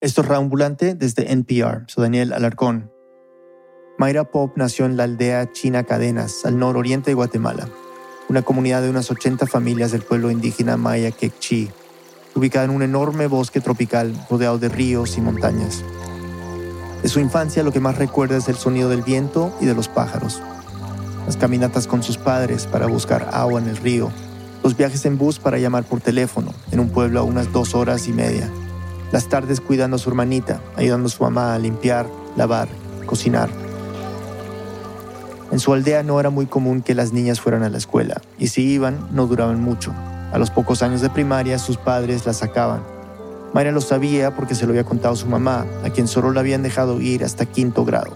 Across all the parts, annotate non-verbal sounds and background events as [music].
Esto es Raambulante desde NPR. Soy Daniel Alarcón. Mayra Pop nació en la aldea China Cadenas, al nororiente de Guatemala, una comunidad de unas 80 familias del pueblo indígena maya Quechí, ubicada en un enorme bosque tropical rodeado de ríos y montañas. De su infancia lo que más recuerda es el sonido del viento y de los pájaros, las caminatas con sus padres para buscar agua en el río, los viajes en bus para llamar por teléfono en un pueblo a unas dos horas y media, las tardes cuidando a su hermanita, ayudando a su mamá a limpiar, lavar, cocinar. En su aldea no era muy común que las niñas fueran a la escuela, y si iban, no duraban mucho. A los pocos años de primaria, sus padres la sacaban. Mayra lo sabía porque se lo había contado su mamá, a quien solo la habían dejado ir hasta quinto grado.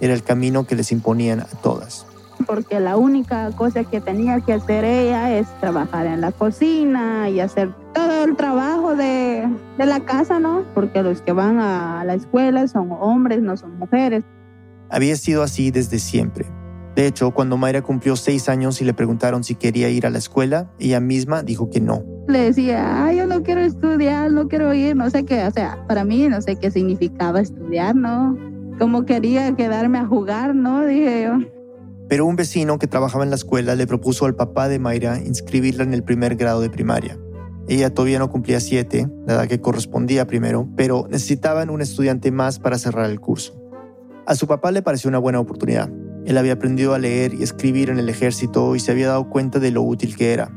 Era el camino que les imponían a todas. Porque la única cosa que tenía que hacer ella es trabajar en la cocina y hacer todo el trabajo de, de la casa, ¿no? Porque los que van a la escuela son hombres, no son mujeres. Había sido así desde siempre. De hecho, cuando Mayra cumplió seis años y le preguntaron si quería ir a la escuela, ella misma dijo que no. Le decía, Ay, yo no quiero estudiar, no quiero ir, no sé qué, o sea, para mí no sé qué significaba estudiar, ¿no? Como quería quedarme a jugar, ¿no? Dije yo. Pero un vecino que trabajaba en la escuela le propuso al papá de Mayra inscribirla en el primer grado de primaria. Ella todavía no cumplía siete, la edad que correspondía primero, pero necesitaban un estudiante más para cerrar el curso. A su papá le pareció una buena oportunidad. Él había aprendido a leer y escribir en el ejército y se había dado cuenta de lo útil que era.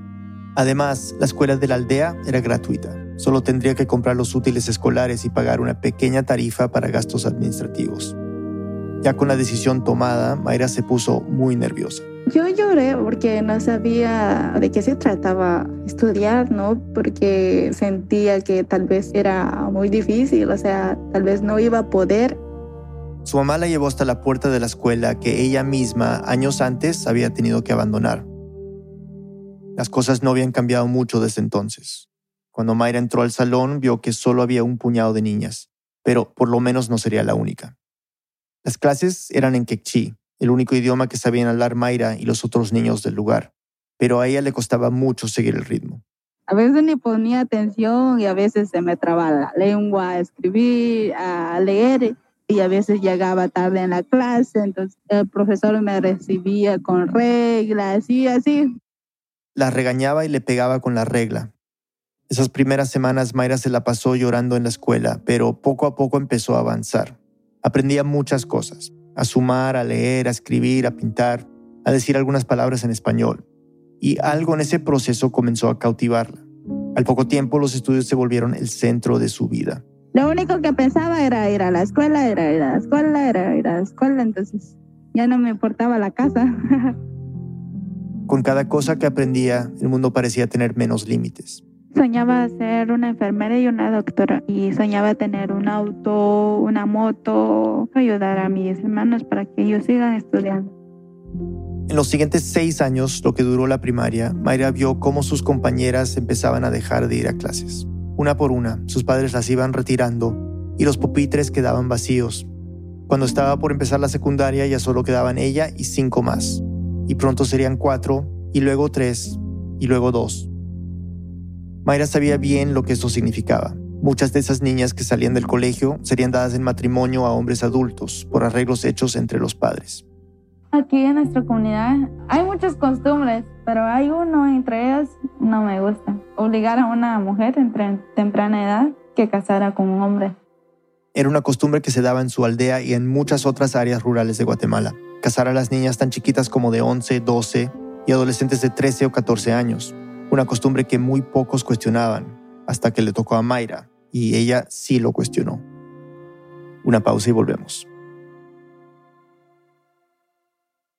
Además, la escuela de la aldea era gratuita. Solo tendría que comprar los útiles escolares y pagar una pequeña tarifa para gastos administrativos. Ya con la decisión tomada, Mayra se puso muy nerviosa. Yo lloré porque no sabía de qué se trataba estudiar, ¿no? Porque sentía que tal vez era muy difícil, o sea, tal vez no iba a poder. Su mamá la llevó hasta la puerta de la escuela que ella misma años antes había tenido que abandonar. Las cosas no habían cambiado mucho desde entonces. Cuando Mayra entró al salón vio que solo había un puñado de niñas, pero por lo menos no sería la única. Las clases eran en quechí, el único idioma que sabían hablar Mayra y los otros niños del lugar, pero a ella le costaba mucho seguir el ritmo. A veces ni ponía atención y a veces se me trababa la lengua a escribir, a leer y a veces llegaba tarde en la clase, entonces el profesor me recibía con reglas y así. La regañaba y le pegaba con la regla. Esas primeras semanas Mayra se la pasó llorando en la escuela, pero poco a poco empezó a avanzar. Aprendía muchas cosas, a sumar, a leer, a escribir, a pintar, a decir algunas palabras en español. Y algo en ese proceso comenzó a cautivarla. Al poco tiempo los estudios se volvieron el centro de su vida. Lo único que pensaba era ir a la escuela, era ir a la escuela, era ir a la escuela, entonces ya no me importaba la casa. [laughs] Con cada cosa que aprendía, el mundo parecía tener menos límites. Soñaba ser una enfermera y una doctora y soñaba tener un auto, una moto, ayudar a mis hermanos para que ellos sigan estudiando. En los siguientes seis años, lo que duró la primaria, Mayra vio cómo sus compañeras empezaban a dejar de ir a clases. Una por una, sus padres las iban retirando y los pupitres quedaban vacíos. Cuando estaba por empezar la secundaria ya solo quedaban ella y cinco más. Y pronto serían cuatro, y luego tres, y luego dos. Mayra sabía bien lo que eso significaba. Muchas de esas niñas que salían del colegio serían dadas en matrimonio a hombres adultos por arreglos hechos entre los padres. Aquí en nuestra comunidad hay muchas costumbres, pero hay uno entre ellas no me gusta. Obligar a una mujer entre temprana edad que casara con un hombre. Era una costumbre que se daba en su aldea y en muchas otras áreas rurales de Guatemala. Casar a las niñas tan chiquitas como de 11, 12 y adolescentes de 13 o 14 años una costumbre que muy pocos cuestionaban, hasta que le tocó a Mayra, y ella sí lo cuestionó. Una pausa y volvemos.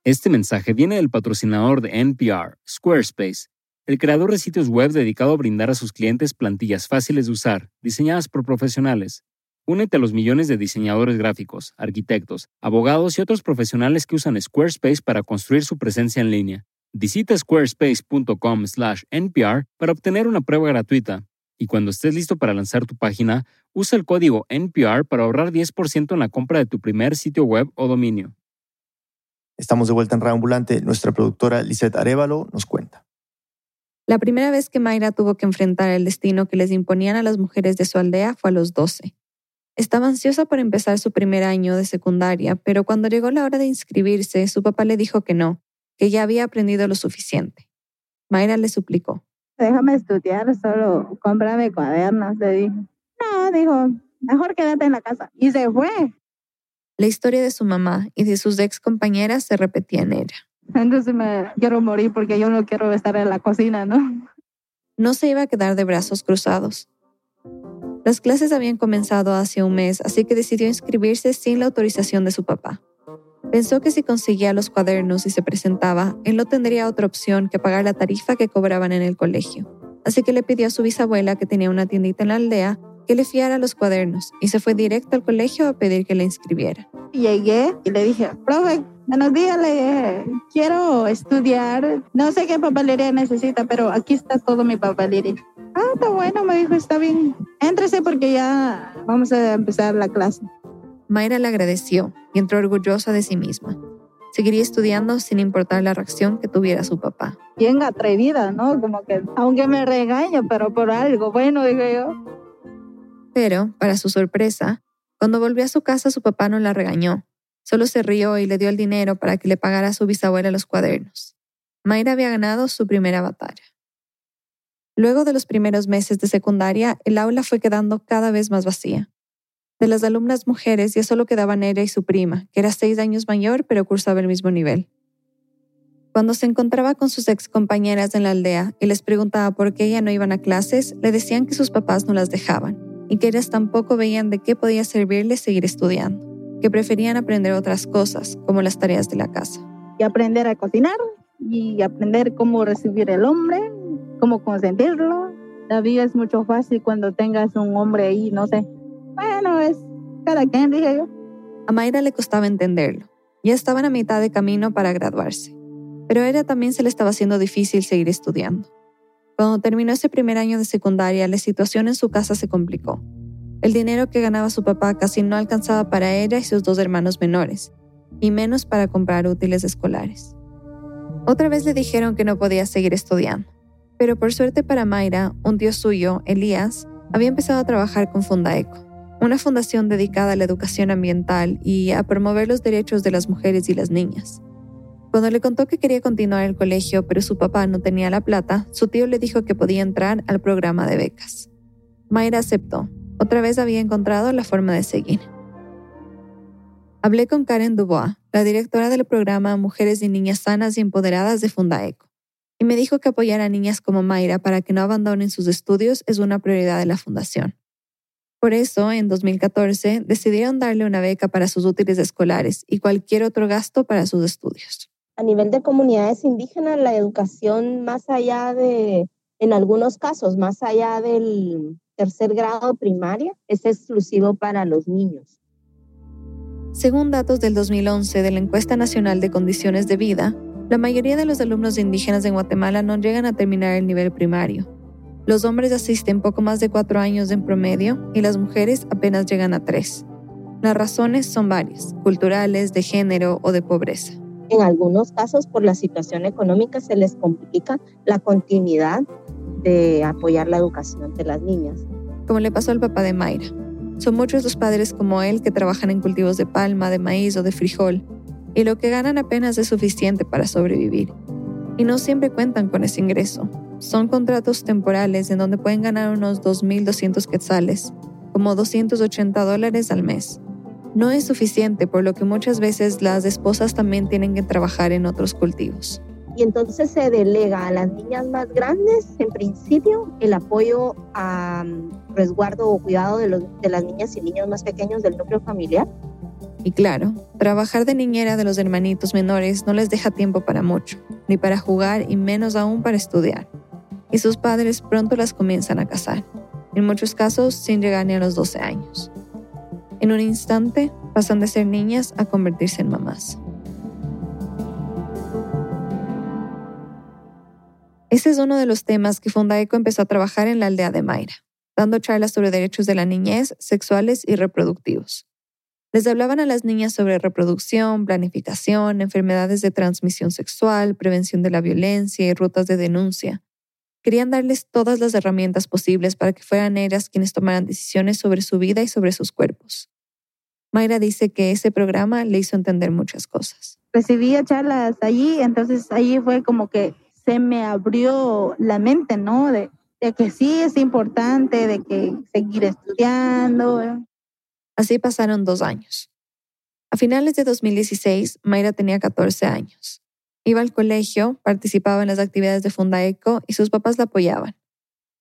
Este mensaje viene del patrocinador de NPR, Squarespace, el creador de sitios web dedicado a brindar a sus clientes plantillas fáciles de usar, diseñadas por profesionales. Únete a los millones de diseñadores gráficos, arquitectos, abogados y otros profesionales que usan Squarespace para construir su presencia en línea. Visita squarespace.com/npr para obtener una prueba gratuita. Y cuando estés listo para lanzar tu página, usa el código NPR para ahorrar 10% en la compra de tu primer sitio web o dominio. Estamos de vuelta en Reambulante. Nuestra productora Lisette Arevalo nos cuenta. La primera vez que Mayra tuvo que enfrentar el destino que les imponían a las mujeres de su aldea fue a los 12. Estaba ansiosa por empezar su primer año de secundaria, pero cuando llegó la hora de inscribirse, su papá le dijo que no, que ya había aprendido lo suficiente. Mayra le suplicó. Déjame estudiar, solo cómprame cuadernos, le dije. No, dijo, mejor quédate en la casa. Y se fue. La historia de su mamá y de sus ex compañeras se repetía en ella. Entonces me quiero morir porque yo no quiero estar en la cocina, ¿no? No se iba a quedar de brazos cruzados. Las clases habían comenzado hace un mes, así que decidió inscribirse sin la autorización de su papá. Pensó que si conseguía los cuadernos y se presentaba, él no tendría otra opción que pagar la tarifa que cobraban en el colegio. Así que le pidió a su bisabuela, que tenía una tiendita en la aldea, que le fiara los cuadernos y se fue directo al colegio a pedir que le inscribiera. Llegué y le dije, profe, buenos días, le dije, quiero estudiar, no sé qué papelería necesita, pero aquí está todo mi papelería. Ah, está bueno, me dijo, está bien. Éntrese porque ya vamos a empezar la clase. Mayra le agradeció y entró orgullosa de sí misma. Seguiría estudiando sin importar la reacción que tuviera su papá. Bien atrevida, ¿no? Como que, aunque me regaño, pero por algo bueno, digo yo. Pero, para su sorpresa, cuando volvió a su casa su papá no la regañó. Solo se rió y le dio el dinero para que le pagara a su bisabuela los cuadernos. Mayra había ganado su primera batalla. Luego de los primeros meses de secundaria, el aula fue quedando cada vez más vacía. De las alumnas mujeres ya solo quedaban ella y su prima, que era seis años mayor pero cursaba el mismo nivel. Cuando se encontraba con sus ex compañeras en la aldea y les preguntaba por qué ella no iban a clases, le decían que sus papás no las dejaban y que ellas tampoco veían de qué podía servirles seguir estudiando, que preferían aprender otras cosas, como las tareas de la casa. Y aprender a cocinar y aprender cómo recibir el hombre, cómo consentirlo. La vida es mucho fácil cuando tengas un hombre ahí, no sé. Bueno, es cada quien, dije yo. A Mayra le costaba entenderlo. Ya estaban a mitad de camino para graduarse. Pero a ella también se le estaba haciendo difícil seguir estudiando. Cuando terminó ese primer año de secundaria, la situación en su casa se complicó. El dinero que ganaba su papá casi no alcanzaba para ella y sus dos hermanos menores, y menos para comprar útiles escolares. Otra vez le dijeron que no podía seguir estudiando. Pero por suerte para Mayra, un tío suyo, Elías, había empezado a trabajar con Fundaeco, una fundación dedicada a la educación ambiental y a promover los derechos de las mujeres y las niñas. Cuando le contó que quería continuar el colegio, pero su papá no tenía la plata, su tío le dijo que podía entrar al programa de becas. Mayra aceptó. Otra vez había encontrado la forma de seguir. Hablé con Karen Dubois, la directora del programa Mujeres y Niñas Sanas y Empoderadas de Fundaeco y me dijo que apoyar a niñas como Mayra para que no abandonen sus estudios es una prioridad de la fundación. Por eso, en 2014, decidieron darle una beca para sus útiles escolares y cualquier otro gasto para sus estudios. A nivel de comunidades indígenas, la educación más allá de, en algunos casos, más allá del tercer grado primaria, es exclusivo para los niños. Según datos del 2011 de la Encuesta Nacional de Condiciones de Vida, la mayoría de los alumnos indígenas en Guatemala no llegan a terminar el nivel primario. Los hombres asisten poco más de cuatro años en promedio y las mujeres apenas llegan a tres. Las razones son varias, culturales, de género o de pobreza. En algunos casos, por la situación económica, se les complica la continuidad de apoyar la educación de las niñas. Como le pasó al papá de Mayra. Son muchos los padres como él que trabajan en cultivos de palma, de maíz o de frijol y lo que ganan apenas es suficiente para sobrevivir. Y no siempre cuentan con ese ingreso. Son contratos temporales en donde pueden ganar unos 2.200 quetzales, como 280 dólares al mes. No es suficiente, por lo que muchas veces las esposas también tienen que trabajar en otros cultivos. Y entonces se delega a las niñas más grandes, en principio, el apoyo a mm, resguardo o cuidado de, de las niñas y niños más pequeños del núcleo familiar y claro, trabajar de niñera de los hermanitos menores no les deja tiempo para mucho, ni para jugar y menos aún para estudiar. Y sus padres pronto las comienzan a casar, en muchos casos sin llegar ni a los 12 años. En un instante pasan de ser niñas a convertirse en mamás. Ese es uno de los temas que Fundaeco empezó a trabajar en la aldea de Mayra, dando charlas sobre derechos de la niñez, sexuales y reproductivos. Les hablaban a las niñas sobre reproducción, planificación, enfermedades de transmisión sexual, prevención de la violencia y rutas de denuncia. Querían darles todas las herramientas posibles para que fueran ellas quienes tomaran decisiones sobre su vida y sobre sus cuerpos. Mayra dice que ese programa le hizo entender muchas cosas. Recibía charlas allí, entonces allí fue como que se me abrió la mente, ¿no? De, de que sí es importante, de que seguir estudiando. Así pasaron dos años. A finales de 2016, Mayra tenía 14 años. Iba al colegio, participaba en las actividades de Fundaeco y sus papás la apoyaban.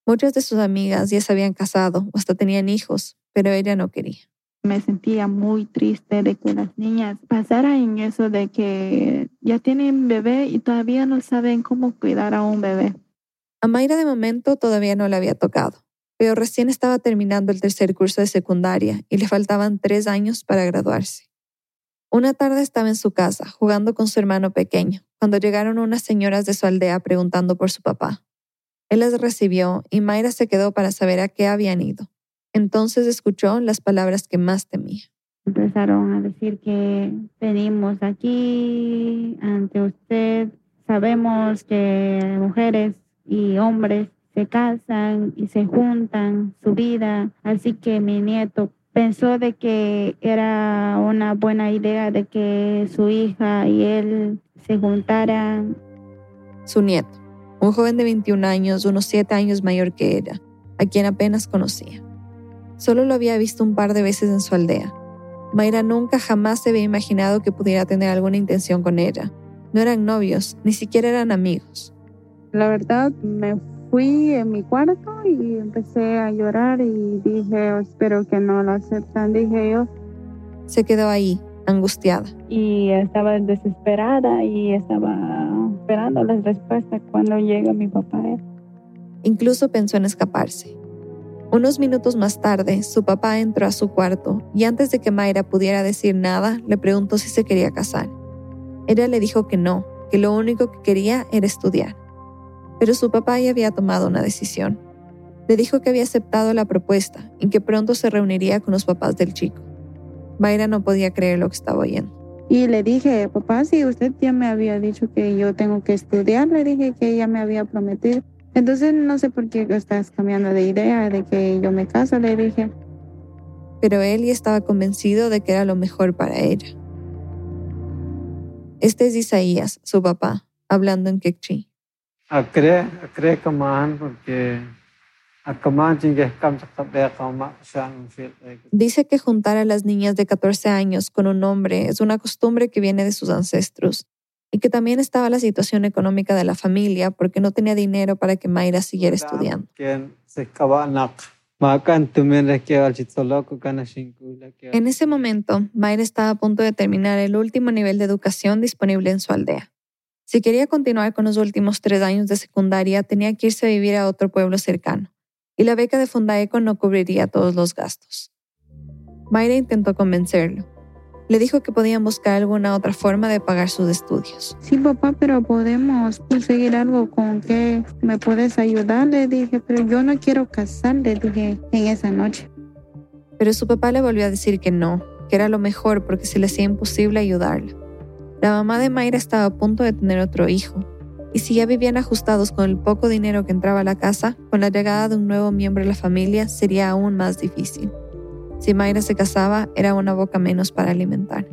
Muchas de sus amigas ya se habían casado o hasta tenían hijos, pero ella no quería. Me sentía muy triste de que las niñas pasaran en eso de que ya tienen bebé y todavía no saben cómo cuidar a un bebé. A Mayra de momento todavía no le había tocado, pero recién estaba terminando el tercer curso de secundaria y le faltaban tres años para graduarse. Una tarde estaba en su casa jugando con su hermano pequeño, cuando llegaron unas señoras de su aldea preguntando por su papá. Él les recibió y Mayra se quedó para saber a qué habían ido. Entonces escuchó las palabras que más temía. Empezaron a decir que venimos aquí ante usted. Sabemos que mujeres y hombres se casan y se juntan su vida, así que mi nieto pensó de que era una buena idea de que su hija y él se juntaran. Su nieto, un joven de 21 años, unos 7 años mayor que ella, a quien apenas conocía. Solo lo había visto un par de veces en su aldea. Mayra nunca jamás se había imaginado que pudiera tener alguna intención con ella. No eran novios, ni siquiera eran amigos. La verdad, me fui en mi cuarto y empecé a llorar y dije, oh, espero que no lo aceptan, dije yo. Se quedó ahí, angustiada. Y estaba desesperada y estaba esperando las respuestas cuando llega mi papá. Incluso pensó en escaparse. Unos minutos más tarde, su papá entró a su cuarto y antes de que Mayra pudiera decir nada, le preguntó si se quería casar. Ella le dijo que no, que lo único que quería era estudiar pero su papá ya había tomado una decisión. Le dijo que había aceptado la propuesta y que pronto se reuniría con los papás del chico. Mayra no podía creer lo que estaba oyendo. Y le dije, papá, si usted ya me había dicho que yo tengo que estudiar, le dije que ella me había prometido. Entonces no sé por qué estás cambiando de idea de que yo me caso, le dije. Pero él ya estaba convencido de que era lo mejor para ella. Este es Isaías, su papá, hablando en quechí. Dice que juntar a las niñas de 14 años con un hombre es una costumbre que viene de sus ancestros y que también estaba la situación económica de la familia porque no tenía dinero para que Mayra siguiera estudiando. En ese momento, Mayra estaba a punto de terminar el último nivel de educación disponible en su aldea. Si quería continuar con los últimos tres años de secundaria, tenía que irse a vivir a otro pueblo cercano, y la beca de Fundaeco no cubriría todos los gastos. Mayra intentó convencerlo. Le dijo que podían buscar alguna otra forma de pagar sus estudios. Sí, papá, pero podemos conseguir algo con que me puedes ayudar, le dije, pero yo no quiero casar, le dije en esa noche. Pero su papá le volvió a decir que no, que era lo mejor porque se le hacía imposible ayudarla. La mamá de Mayra estaba a punto de tener otro hijo, y si ya vivían ajustados con el poco dinero que entraba a la casa, con la llegada de un nuevo miembro de la familia sería aún más difícil. Si Mayra se casaba, era una boca menos para alimentar.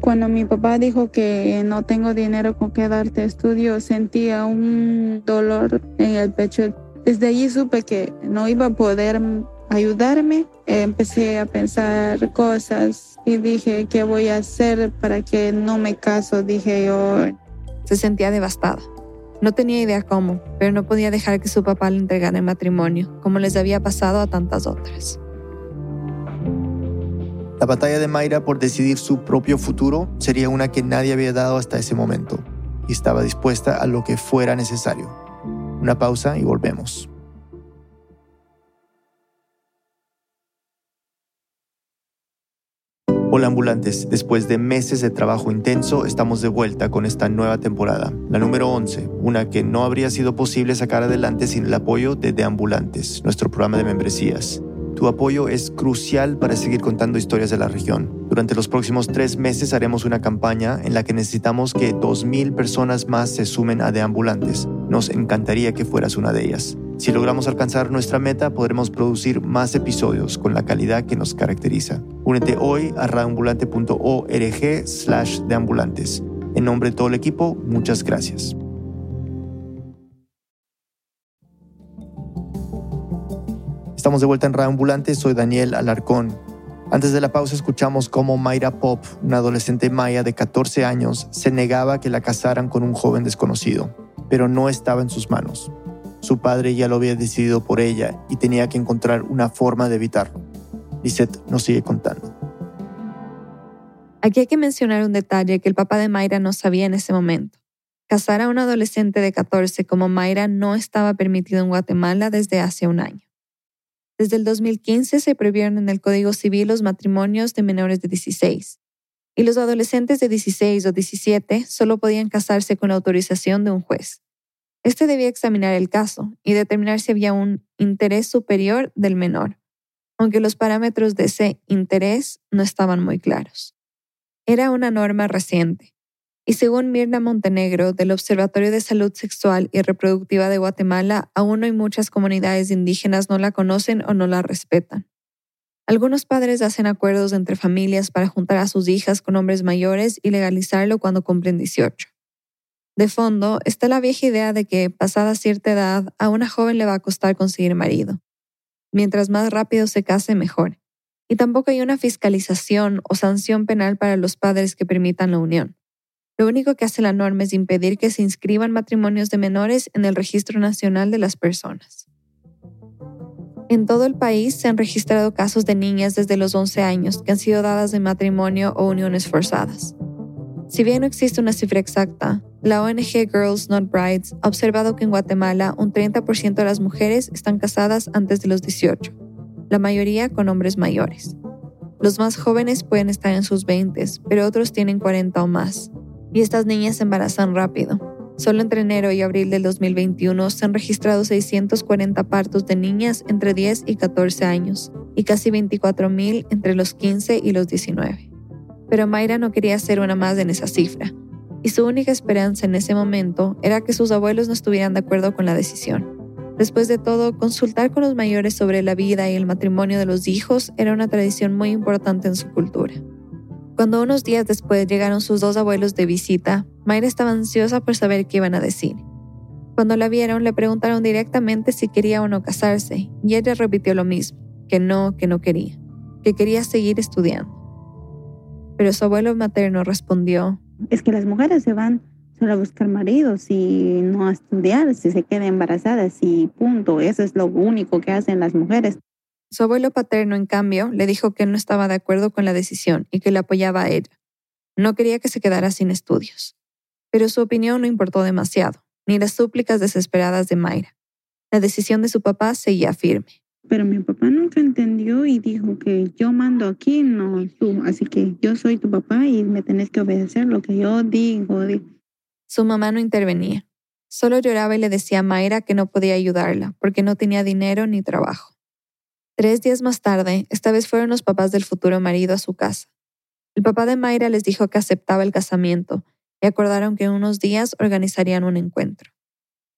Cuando mi papá dijo que no tengo dinero con que darte estudio, sentía un dolor en el pecho. Desde allí supe que no iba a poder ayudarme. Empecé a pensar cosas y dije, ¿qué voy a hacer para que no me caso? Dije yo. Se sentía devastada. No tenía idea cómo, pero no podía dejar que su papá le entregara el matrimonio, como les había pasado a tantas otras. La batalla de Mayra por decidir su propio futuro sería una que nadie había dado hasta ese momento, y estaba dispuesta a lo que fuera necesario. Una pausa y volvemos. Hola ambulantes, después de meses de trabajo intenso estamos de vuelta con esta nueva temporada, la número 11, una que no habría sido posible sacar adelante sin el apoyo de De Ambulantes, nuestro programa de membresías. Tu apoyo es crucial para seguir contando historias de la región. Durante los próximos tres meses haremos una campaña en la que necesitamos que 2.000 personas más se sumen a De Ambulantes Nos encantaría que fueras una de ellas. Si logramos alcanzar nuestra meta, podremos producir más episodios con la calidad que nos caracteriza. Únete hoy a radioambulante.org slash deambulantes. En nombre de todo el equipo, muchas gracias. Estamos de vuelta en Radio soy Daniel Alarcón. Antes de la pausa escuchamos cómo Mayra Pop, una adolescente maya de 14 años, se negaba a que la casaran con un joven desconocido, pero no estaba en sus manos. Su padre ya lo había decidido por ella y tenía que encontrar una forma de evitarlo. Lisette nos sigue contando. Aquí hay que mencionar un detalle que el papá de Mayra no sabía en ese momento. Casar a un adolescente de 14 como Mayra no estaba permitido en Guatemala desde hace un año. Desde el 2015 se prohibieron en el Código Civil los matrimonios de menores de 16 y los adolescentes de 16 o 17 solo podían casarse con la autorización de un juez. Este debía examinar el caso y determinar si había un interés superior del menor, aunque los parámetros de ese interés no estaban muy claros. Era una norma reciente, y según Mirna Montenegro del Observatorio de Salud Sexual y Reproductiva de Guatemala, aún hay muchas comunidades indígenas no la conocen o no la respetan. Algunos padres hacen acuerdos entre familias para juntar a sus hijas con hombres mayores y legalizarlo cuando cumplen 18. De fondo está la vieja idea de que, pasada cierta edad, a una joven le va a costar conseguir marido. Mientras más rápido se case, mejor. Y tampoco hay una fiscalización o sanción penal para los padres que permitan la unión. Lo único que hace la norma es impedir que se inscriban matrimonios de menores en el Registro Nacional de las Personas. En todo el país se han registrado casos de niñas desde los 11 años que han sido dadas de matrimonio o uniones forzadas. Si bien no existe una cifra exacta, la ONG Girls Not Brides ha observado que en Guatemala un 30% de las mujeres están casadas antes de los 18, la mayoría con hombres mayores. Los más jóvenes pueden estar en sus 20, pero otros tienen 40 o más, y estas niñas se embarazan rápido. Solo entre enero y abril del 2021 se han registrado 640 partos de niñas entre 10 y 14 años y casi 24.000 entre los 15 y los 19. Pero Mayra no quería ser una más en esa cifra, y su única esperanza en ese momento era que sus abuelos no estuvieran de acuerdo con la decisión. Después de todo, consultar con los mayores sobre la vida y el matrimonio de los hijos era una tradición muy importante en su cultura. Cuando unos días después llegaron sus dos abuelos de visita, Mayra estaba ansiosa por saber qué iban a decir. Cuando la vieron, le preguntaron directamente si quería o no casarse, y ella repitió lo mismo, que no, que no quería, que quería seguir estudiando. Pero su abuelo materno respondió, es que las mujeres se van solo a buscar maridos y no a estudiar, si se quedan embarazadas y punto, eso es lo único que hacen las mujeres. Su abuelo paterno, en cambio, le dijo que no estaba de acuerdo con la decisión y que le apoyaba a ella. No quería que se quedara sin estudios. Pero su opinión no importó demasiado, ni las súplicas desesperadas de Mayra. La decisión de su papá seguía firme. Pero mi papá nunca entendió y dijo que yo mando aquí, no tú. Así que yo soy tu papá y me tenés que obedecer lo que yo digo. Su mamá no intervenía. Solo lloraba y le decía a Mayra que no podía ayudarla porque no tenía dinero ni trabajo. Tres días más tarde, esta vez fueron los papás del futuro marido a su casa. El papá de Mayra les dijo que aceptaba el casamiento y acordaron que en unos días organizarían un encuentro.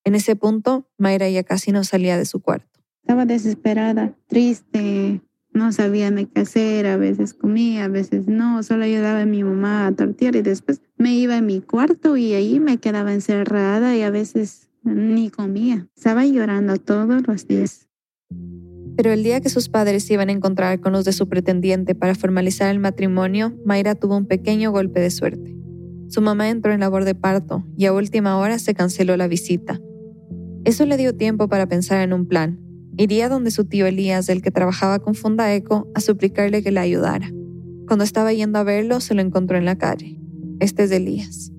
En ese punto, Mayra ya casi no salía de su cuarto. Estaba desesperada, triste, no sabía ni qué hacer, a veces comía, a veces no, solo ayudaba a mi mamá a tortear y después me iba a mi cuarto y ahí me quedaba encerrada y a veces ni comía. Estaba llorando todos los días. Pero el día que sus padres se iban a encontrar con los de su pretendiente para formalizar el matrimonio, Mayra tuvo un pequeño golpe de suerte. Su mamá entró en labor de parto y a última hora se canceló la visita. Eso le dio tiempo para pensar en un plan. Iría donde su tío Elías, el que trabajaba con Fundaeco, a suplicarle que le ayudara. Cuando estaba yendo a verlo, se lo encontró en la calle. Este es Elías.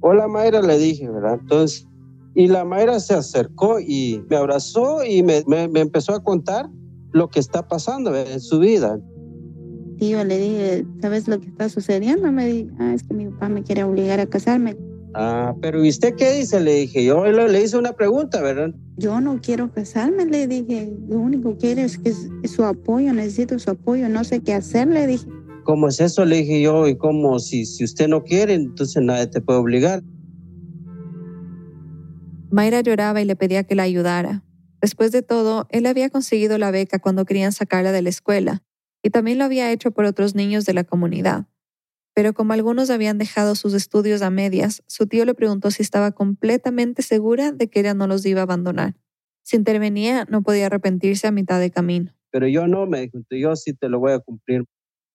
Hola Mayra, le dije, ¿verdad? Entonces, y la Mayra se acercó y me abrazó y me, me, empezó a contar lo que está pasando en su vida. Tío, le dije, ¿sabes lo que está sucediendo? Me dije, ah, es que mi papá me quiere obligar a casarme. Ah, pero ¿y usted qué dice? Le dije, yo le, hice una pregunta, ¿verdad? Yo no quiero casarme, le dije, lo único que quiero es que es su apoyo, necesito su apoyo, no sé qué hacer, le dije. ¿Cómo es eso? Le dije yo, y como si, si usted no quiere, entonces nadie te puede obligar. Mayra lloraba y le pedía que la ayudara. Después de todo, él había conseguido la beca cuando querían sacarla de la escuela, y también lo había hecho por otros niños de la comunidad. Pero como algunos habían dejado sus estudios a medias, su tío le preguntó si estaba completamente segura de que ella no los iba a abandonar. Si intervenía, no podía arrepentirse a mitad de camino. Pero yo no, me dijo, yo sí te lo voy a cumplir.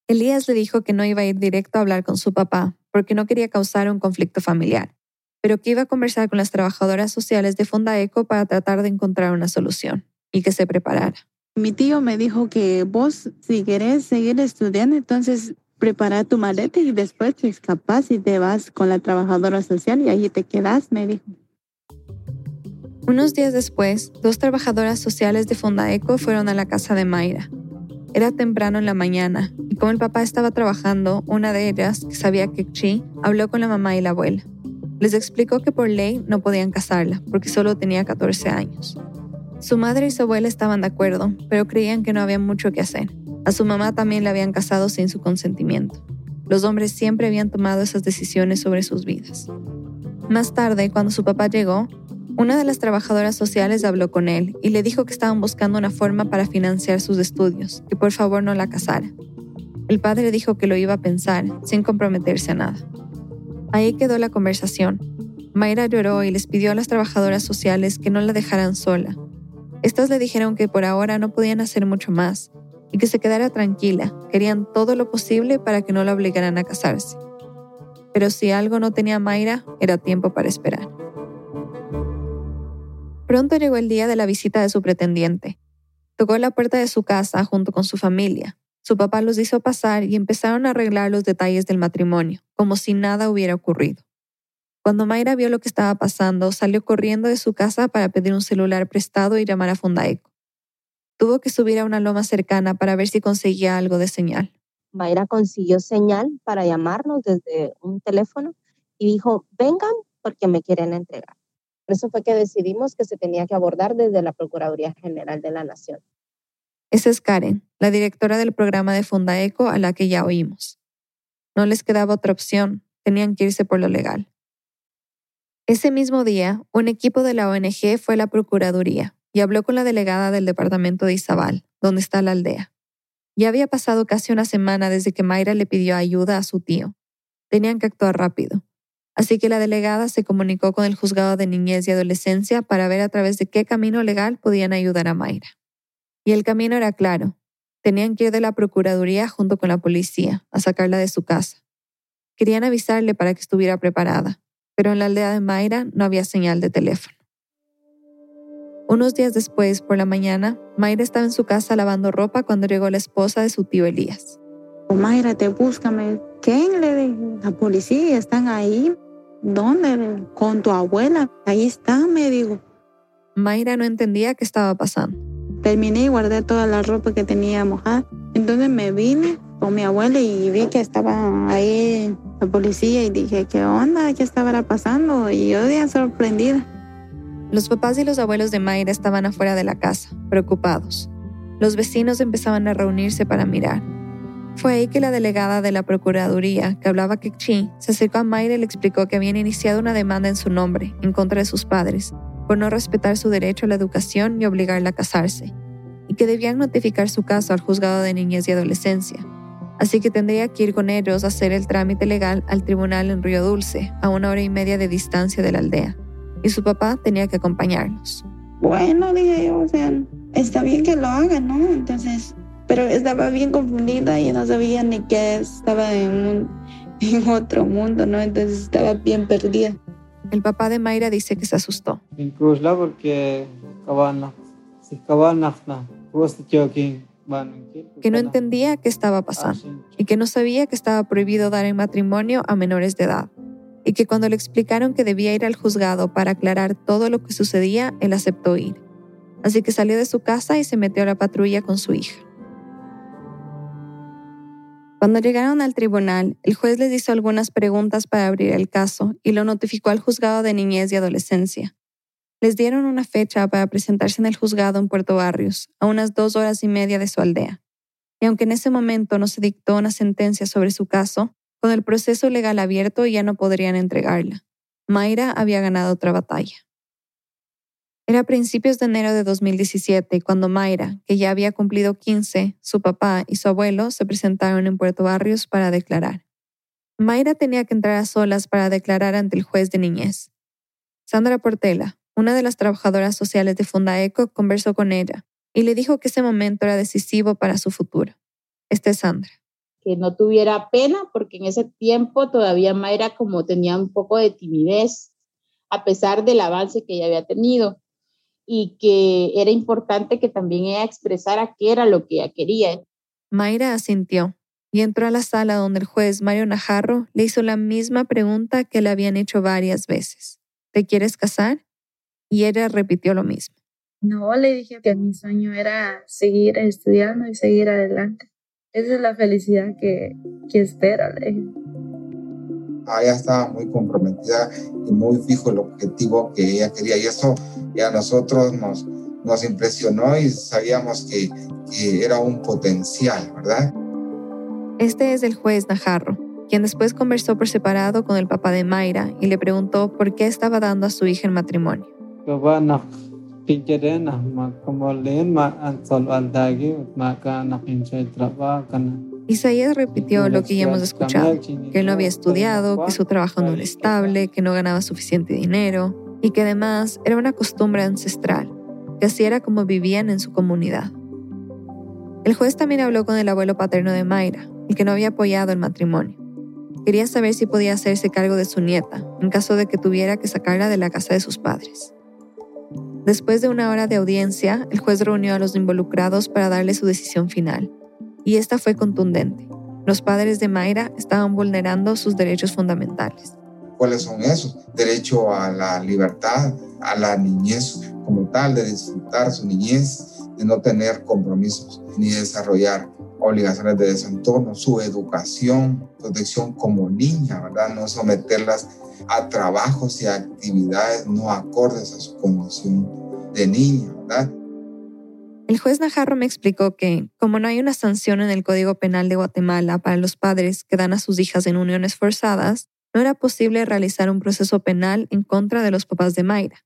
Elías le dijo que no iba a ir directo a hablar con su papá, porque no quería causar un conflicto familiar, pero que iba a conversar con las trabajadoras sociales de Fundaeco para tratar de encontrar una solución y que se preparara. Mi tío me dijo que vos, si querés seguir estudiando, entonces prepara tu maleta y después te escapas y te vas con la trabajadora social y ahí te quedas, me dijo. Unos días después, dos trabajadoras sociales de Fundaeco fueron a la casa de Mayra. Era temprano en la mañana y como el papá estaba trabajando, una de ellas, que sabía que Chi, habló con la mamá y la abuela. Les explicó que por ley no podían casarla porque solo tenía 14 años. Su madre y su abuela estaban de acuerdo, pero creían que no había mucho que hacer. A su mamá también la habían casado sin su consentimiento. Los hombres siempre habían tomado esas decisiones sobre sus vidas. Más tarde, cuando su papá llegó, una de las trabajadoras sociales habló con él y le dijo que estaban buscando una forma para financiar sus estudios, que por favor no la casara. El padre dijo que lo iba a pensar, sin comprometerse a nada. Ahí quedó la conversación. Mayra lloró y les pidió a las trabajadoras sociales que no la dejaran sola. Estas le dijeron que por ahora no podían hacer mucho más y que se quedara tranquila, querían todo lo posible para que no la obligaran a casarse. Pero si algo no tenía Mayra, era tiempo para esperar. Pronto llegó el día de la visita de su pretendiente. Tocó la puerta de su casa junto con su familia. Su papá los hizo pasar y empezaron a arreglar los detalles del matrimonio, como si nada hubiera ocurrido. Cuando Mayra vio lo que estaba pasando, salió corriendo de su casa para pedir un celular prestado y llamar a Fundaeco. Tuvo que subir a una loma cercana para ver si conseguía algo de señal. Mayra consiguió señal para llamarnos desde un teléfono y dijo, vengan porque me quieren entregar. Por eso fue que decidimos que se tenía que abordar desde la Procuraduría General de la Nación. Esa es Karen, la directora del programa de Fundaeco a la que ya oímos. No les quedaba otra opción, tenían que irse por lo legal. Ese mismo día, un equipo de la ONG fue a la Procuraduría y habló con la delegada del departamento de Izabal, donde está la aldea. Ya había pasado casi una semana desde que Mayra le pidió ayuda a su tío. Tenían que actuar rápido. Así que la delegada se comunicó con el juzgado de niñez y adolescencia para ver a través de qué camino legal podían ayudar a Mayra. Y el camino era claro. Tenían que ir de la Procuraduría junto con la policía a sacarla de su casa. Querían avisarle para que estuviera preparada, pero en la aldea de Mayra no había señal de teléfono. Unos días después, por la mañana, Mayra estaba en su casa lavando ropa cuando llegó la esposa de su tío Elías. Mayra, te búscame. ¿Quién le dijo? La policía, están ahí. ¿Dónde? Con tu abuela. Ahí está, me dijo. Mayra no entendía qué estaba pasando. Terminé y guardé toda la ropa que tenía mojada. Entonces me vine con mi abuela y vi que estaba ahí la policía y dije, ¿qué onda? ¿Qué estaba pasando? Y yo día sorprendida. Los papás y los abuelos de Mayra estaban afuera de la casa, preocupados. Los vecinos empezaban a reunirse para mirar. Fue ahí que la delegada de la Procuraduría, que hablaba quechí, se acercó a Mayra y le explicó que habían iniciado una demanda en su nombre, en contra de sus padres, por no respetar su derecho a la educación y obligarla a casarse, y que debían notificar su caso al juzgado de niñez y adolescencia. Así que tendría que ir con ellos a hacer el trámite legal al tribunal en Río Dulce, a una hora y media de distancia de la aldea, y su papá tenía que acompañarlos. Bueno, dije yo, o sea, está bien que lo hagan, ¿no? Entonces, pero estaba bien confundida y no sabía ni qué estaba en, [laughs] en otro mundo, ¿no? Entonces estaba bien perdida. El papá de Mayra dice que se asustó. Que no entendía qué estaba pasando y que no sabía que estaba prohibido dar en matrimonio a menores de edad. Y que cuando le explicaron que debía ir al juzgado para aclarar todo lo que sucedía, él aceptó ir. Así que salió de su casa y se metió a la patrulla con su hija. Cuando llegaron al tribunal, el juez les hizo algunas preguntas para abrir el caso y lo notificó al juzgado de niñez y adolescencia. Les dieron una fecha para presentarse en el juzgado en Puerto Barrios, a unas dos horas y media de su aldea. Y aunque en ese momento no se dictó una sentencia sobre su caso, con el proceso legal abierto ya no podrían entregarla. Mayra había ganado otra batalla. Era a principios de enero de 2017 cuando Mayra, que ya había cumplido 15, su papá y su abuelo se presentaron en Puerto Barrios para declarar. Mayra tenía que entrar a solas para declarar ante el juez de niñez. Sandra Portela, una de las trabajadoras sociales de Fundaeco, conversó con ella y le dijo que ese momento era decisivo para su futuro. Esta es Sandra. Que no tuviera pena porque en ese tiempo todavía Mayra como tenía un poco de timidez, a pesar del avance que ella había tenido y que era importante que también ella expresara qué era lo que ella quería. Mayra asintió y entró a la sala donde el juez Mario Najarro le hizo la misma pregunta que le habían hecho varias veces. ¿Te quieres casar? Y ella repitió lo mismo. No, le dije que mi sueño era seguir estudiando y seguir adelante. Esa es la felicidad que, que espero, le dije. Ah, ella estaba muy comprometida y muy fijo el objetivo que ella quería. Y eso ya a nosotros nos, nos impresionó y sabíamos que, que era un potencial, ¿verdad? Este es el juez Najarro, quien después conversó por separado con el papá de Mayra y le preguntó por qué estaba dando a su hija en matrimonio. Isaías repitió lo que ya hemos escuchado, que él no había estudiado, que su trabajo no era estable, que no ganaba suficiente dinero y que además era una costumbre ancestral, que así era como vivían en su comunidad. El juez también habló con el abuelo paterno de Mayra, el que no había apoyado el matrimonio. Quería saber si podía hacerse cargo de su nieta, en caso de que tuviera que sacarla de la casa de sus padres. Después de una hora de audiencia, el juez reunió a los involucrados para darle su decisión final, y esta fue contundente. Los padres de Mayra estaban vulnerando sus derechos fundamentales. ¿Cuáles son esos? Derecho a la libertad, a la niñez como tal, de disfrutar su niñez, de no tener compromisos ni desarrollar obligaciones de desentorno, su educación, protección como niña, ¿verdad? No someterlas a trabajos y actividades no acordes a su condición de niña, ¿verdad? El juez Najarro me explicó que, como no hay una sanción en el Código Penal de Guatemala para los padres que dan a sus hijas en uniones forzadas, no era posible realizar un proceso penal en contra de los papás de Mayra.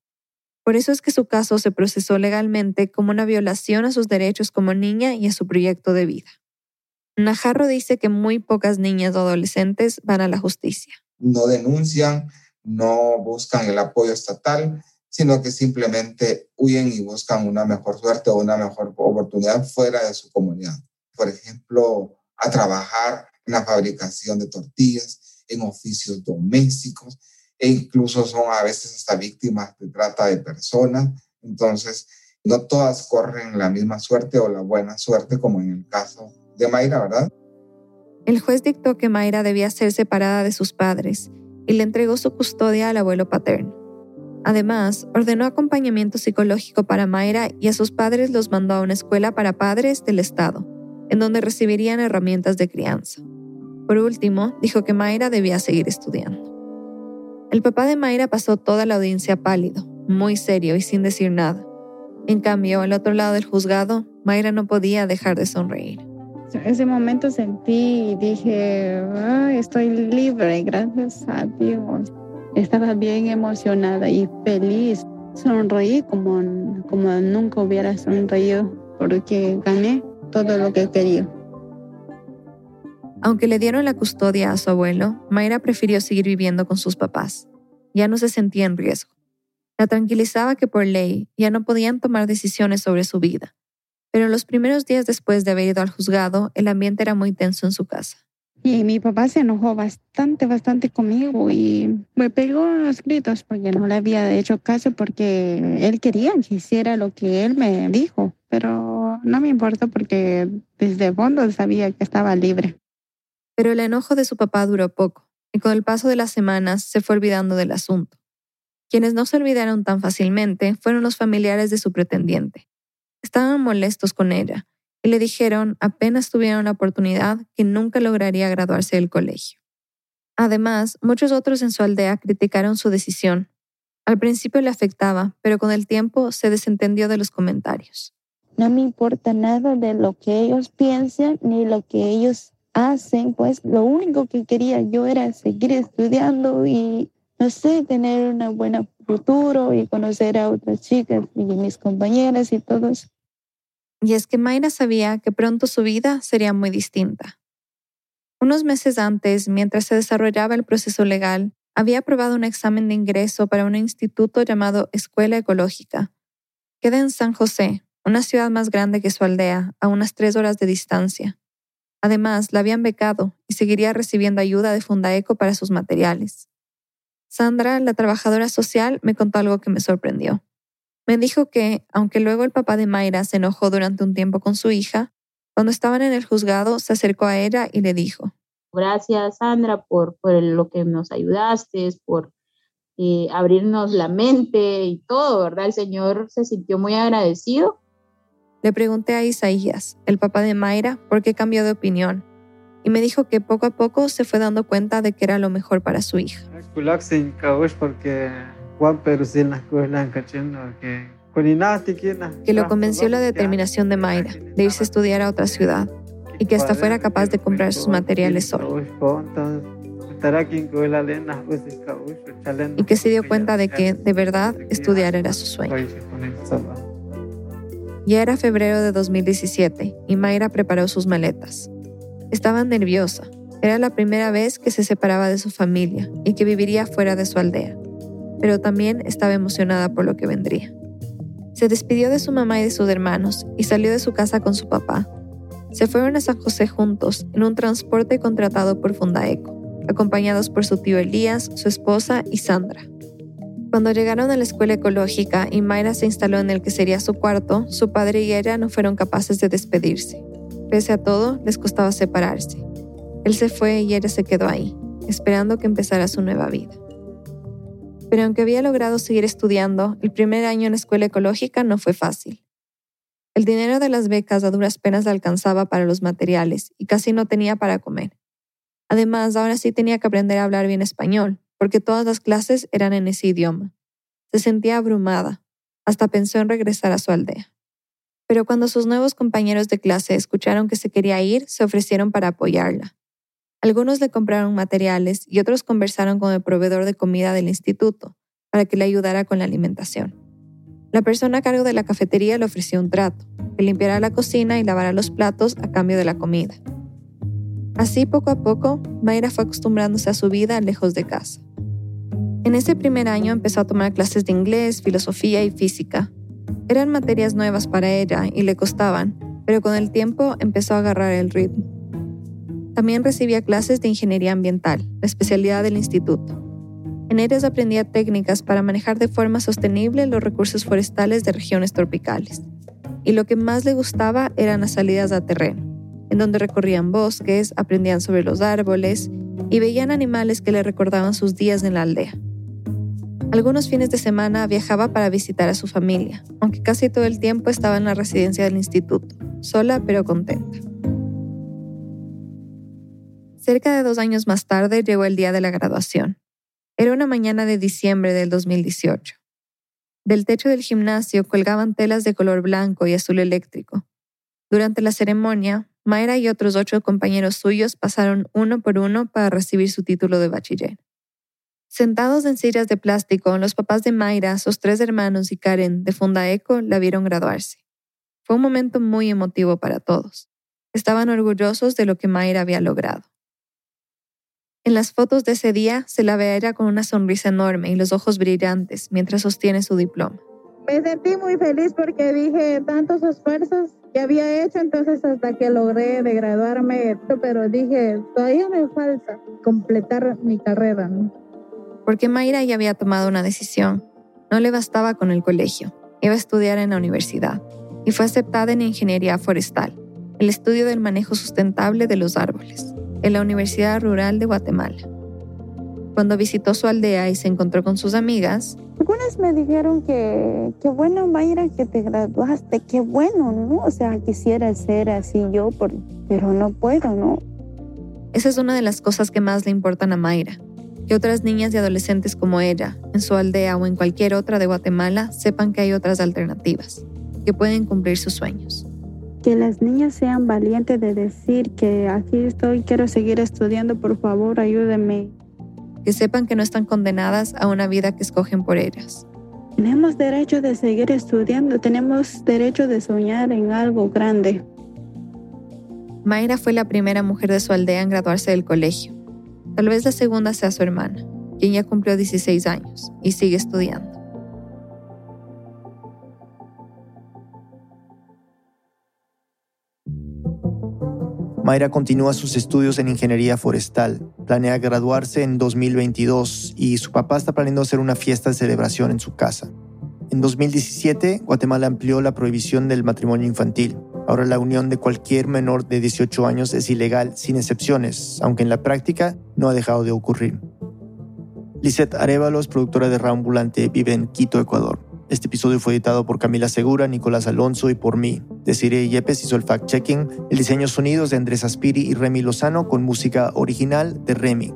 Por eso es que su caso se procesó legalmente como una violación a sus derechos como niña y a su proyecto de vida. Najarro dice que muy pocas niñas o adolescentes van a la justicia. No denuncian, no buscan el apoyo estatal, sino que simplemente huyen y buscan una mejor suerte o una mejor oportunidad fuera de su comunidad. Por ejemplo, a trabajar en la fabricación de tortillas, en oficios domésticos, e incluso son a veces hasta víctimas de trata de personas. Entonces, no todas corren la misma suerte o la buena suerte como en el caso de Mayra, ¿verdad? El juez dictó que Mayra debía ser separada de sus padres y le entregó su custodia al abuelo paterno. Además, ordenó acompañamiento psicológico para Mayra y a sus padres los mandó a una escuela para padres del Estado, en donde recibirían herramientas de crianza. Por último, dijo que Mayra debía seguir estudiando. El papá de Mayra pasó toda la audiencia pálido, muy serio y sin decir nada. En cambio, al otro lado del juzgado, Mayra no podía dejar de sonreír. Ese momento sentí y dije, estoy libre, gracias a Dios. Estaba bien emocionada y feliz. Sonreí como, como nunca hubiera sonreído porque gané todo lo que quería. Aunque le dieron la custodia a su abuelo, Mayra prefirió seguir viviendo con sus papás. Ya no se sentía en riesgo. La tranquilizaba que por ley ya no podían tomar decisiones sobre su vida pero los primeros días después de haber ido al juzgado, el ambiente era muy tenso en su casa. Y mi papá se enojó bastante, bastante conmigo y me pegó los gritos porque no le había hecho caso porque él quería que hiciera lo que él me dijo, pero no me importó porque desde fondo sabía que estaba libre. Pero el enojo de su papá duró poco y con el paso de las semanas se fue olvidando del asunto. Quienes no se olvidaron tan fácilmente fueron los familiares de su pretendiente, Estaban molestos con ella y le dijeron apenas tuvieron la oportunidad que nunca lograría graduarse del colegio. Además, muchos otros en su aldea criticaron su decisión. Al principio le afectaba, pero con el tiempo se desentendió de los comentarios. No me importa nada de lo que ellos piensen ni lo que ellos hacen, pues lo único que quería yo era seguir estudiando y, no sé, tener una buena futuro y conocer a otras chicas y mis compañeras y todos. Y es que Mayra sabía que pronto su vida sería muy distinta. Unos meses antes, mientras se desarrollaba el proceso legal, había aprobado un examen de ingreso para un instituto llamado Escuela Ecológica. Queda en San José, una ciudad más grande que su aldea, a unas tres horas de distancia. Además, la habían becado y seguiría recibiendo ayuda de Fundaeco para sus materiales. Sandra, la trabajadora social, me contó algo que me sorprendió. Me dijo que, aunque luego el papá de Mayra se enojó durante un tiempo con su hija, cuando estaban en el juzgado se acercó a ella y le dijo, Gracias Sandra por, por lo que nos ayudaste, por eh, abrirnos la mente y todo, ¿verdad? El Señor se sintió muy agradecido. Le pregunté a Isaías, el papá de Mayra, por qué cambió de opinión, y me dijo que poco a poco se fue dando cuenta de que era lo mejor para su hija. Que lo convenció la determinación de Mayra de irse a estudiar a otra ciudad y que hasta fuera capaz de comprar sus materiales solo. Y que se dio cuenta de que, de verdad, estudiar era su sueño. Ya era febrero de 2017 y Mayra preparó sus maletas. Estaba nerviosa. Era la primera vez que se separaba de su familia y que viviría fuera de su aldea. Pero también estaba emocionada por lo que vendría. Se despidió de su mamá y de sus hermanos y salió de su casa con su papá, se fueron a San José juntos en un transporte contratado por Fundaeco, acompañados por su tío Elías, su esposa y Sandra. Cuando llegaron a la escuela ecológica y Mayra se instaló en el que sería su cuarto, su padre y ella no fueron capaces de despedirse. Pese a todo, les costaba separarse. Él se fue y ella se quedó ahí, esperando que empezara su nueva vida. Pero aunque había logrado seguir estudiando, el primer año en la escuela ecológica no fue fácil. El dinero de las becas a duras penas alcanzaba para los materiales y casi no tenía para comer. Además, ahora sí tenía que aprender a hablar bien español, porque todas las clases eran en ese idioma. Se sentía abrumada, hasta pensó en regresar a su aldea. Pero cuando sus nuevos compañeros de clase escucharon que se quería ir, se ofrecieron para apoyarla. Algunos le compraron materiales y otros conversaron con el proveedor de comida del instituto para que le ayudara con la alimentación. La persona a cargo de la cafetería le ofreció un trato, que limpiara la cocina y lavara los platos a cambio de la comida. Así, poco a poco, Mayra fue acostumbrándose a su vida lejos de casa. En ese primer año empezó a tomar clases de inglés, filosofía y física. Eran materias nuevas para ella y le costaban, pero con el tiempo empezó a agarrar el ritmo. También recibía clases de ingeniería ambiental, la especialidad del instituto. En ellas aprendía técnicas para manejar de forma sostenible los recursos forestales de regiones tropicales. Y lo que más le gustaba eran las salidas a terreno, en donde recorrían bosques, aprendían sobre los árboles y veían animales que le recordaban sus días en la aldea. Algunos fines de semana viajaba para visitar a su familia, aunque casi todo el tiempo estaba en la residencia del instituto, sola pero contenta. Cerca de dos años más tarde llegó el día de la graduación. Era una mañana de diciembre del 2018. Del techo del gimnasio colgaban telas de color blanco y azul eléctrico. Durante la ceremonia, Mayra y otros ocho compañeros suyos pasaron uno por uno para recibir su título de bachiller. Sentados en sillas de plástico, los papás de Mayra, sus tres hermanos y Karen de Fundaeco la vieron graduarse. Fue un momento muy emotivo para todos. Estaban orgullosos de lo que Mayra había logrado. En las fotos de ese día se la ve a ella con una sonrisa enorme y los ojos brillantes mientras sostiene su diploma. Me sentí muy feliz porque dije tantos esfuerzos que había hecho, entonces hasta que logré de graduarme, pero dije, todavía me falta completar mi carrera. Porque Mayra ya había tomado una decisión. No le bastaba con el colegio, iba a estudiar en la universidad y fue aceptada en ingeniería forestal, el estudio del manejo sustentable de los árboles en la Universidad Rural de Guatemala. Cuando visitó su aldea y se encontró con sus amigas, algunas me dijeron que qué bueno, Mayra, que te graduaste, qué bueno, ¿no? O sea, quisiera ser así yo, pero no puedo, ¿no? Esa es una de las cosas que más le importan a Mayra, que otras niñas y adolescentes como ella, en su aldea o en cualquier otra de Guatemala, sepan que hay otras alternativas, que pueden cumplir sus sueños que las niñas sean valientes de decir que aquí estoy, quiero seguir estudiando, por favor, ayúdenme. que sepan que no están condenadas a una vida que escogen por ellas. Tenemos derecho de seguir estudiando, tenemos derecho de soñar en algo grande. Mayra fue la primera mujer de su aldea en graduarse del colegio. Tal vez la segunda sea su hermana, quien ya cumplió 16 años y sigue estudiando. Mayra continúa sus estudios en ingeniería forestal. Planea graduarse en 2022 y su papá está planeando hacer una fiesta de celebración en su casa. En 2017, Guatemala amplió la prohibición del matrimonio infantil. Ahora la unión de cualquier menor de 18 años es ilegal sin excepciones, aunque en la práctica no ha dejado de ocurrir. Lisette Arevalos, productora de Rambulante, vive en Quito, Ecuador. Este episodio fue editado por Camila Segura, Nicolás Alonso y por mí. Desiree Yepes hizo el fact-checking, el diseño sonidos de Andrés Aspiri y Remy Lozano con música original de Remy.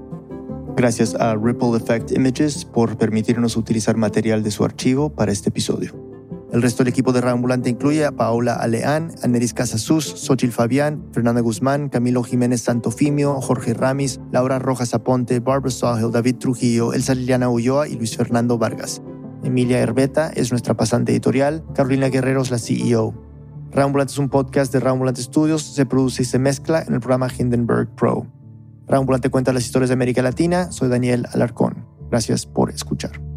Gracias a Ripple Effect Images por permitirnos utilizar material de su archivo para este episodio. El resto del equipo de Rambulante incluye a Paola Aleán, Aneris Casasus, Xochil Fabián, Fernanda Guzmán, Camilo Jiménez Santofimio, Jorge Ramis, Laura Rojas Aponte, Barbara Sahel, David Trujillo, Elsa Liliana Ulloa y Luis Fernando Vargas. Emilia Herbeta es nuestra pasante editorial, Carolina Guerrero es la CEO. Rambulante es un podcast de Rambulante Studios, se produce y se mezcla en el programa Hindenburg Pro. Rambulante cuenta las historias de América Latina, soy Daniel Alarcón. Gracias por escuchar.